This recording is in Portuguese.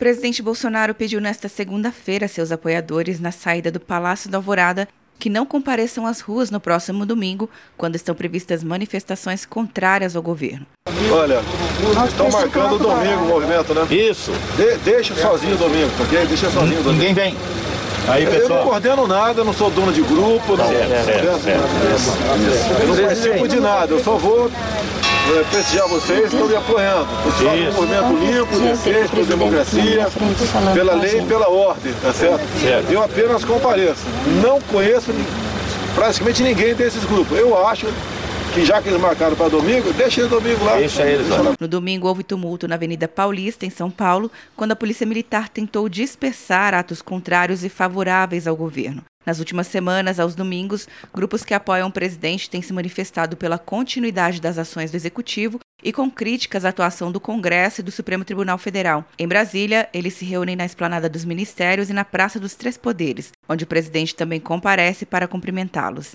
presidente Bolsonaro pediu nesta segunda-feira a seus apoiadores na saída do Palácio da Alvorada que não compareçam às ruas no próximo domingo, quando estão previstas manifestações contrárias ao governo. Olha, estão marcando o domingo o movimento, né? Isso. De, deixa sozinho o domingo, ok? Deixa sozinho o domingo. Ninguém vem. Aí, eu não coordeno nada, eu não sou dono de grupo, não, Certo, certo, certo. não participo de nada, eu só vou é, prestigiar vocês, estão me apoiando. Do Isso. movimento limpo, decente, pela democracia, pela lei e pela ordem, tá certo? Certo. Eu apenas compareço. Não conheço praticamente ninguém desses grupos. Eu acho que já que eles marcaram para domingo, deixa eles domingo lá. Deixa eles lá. No domingo houve tumulto na Avenida Paulista, em São Paulo, quando a Polícia Militar tentou dispersar atos contrários e favoráveis ao governo. Nas últimas semanas, aos domingos, grupos que apoiam o presidente têm se manifestado pela continuidade das ações do executivo e com críticas à atuação do Congresso e do Supremo Tribunal Federal. Em Brasília, eles se reúnem na esplanada dos ministérios e na Praça dos Três Poderes, onde o presidente também comparece para cumprimentá-los.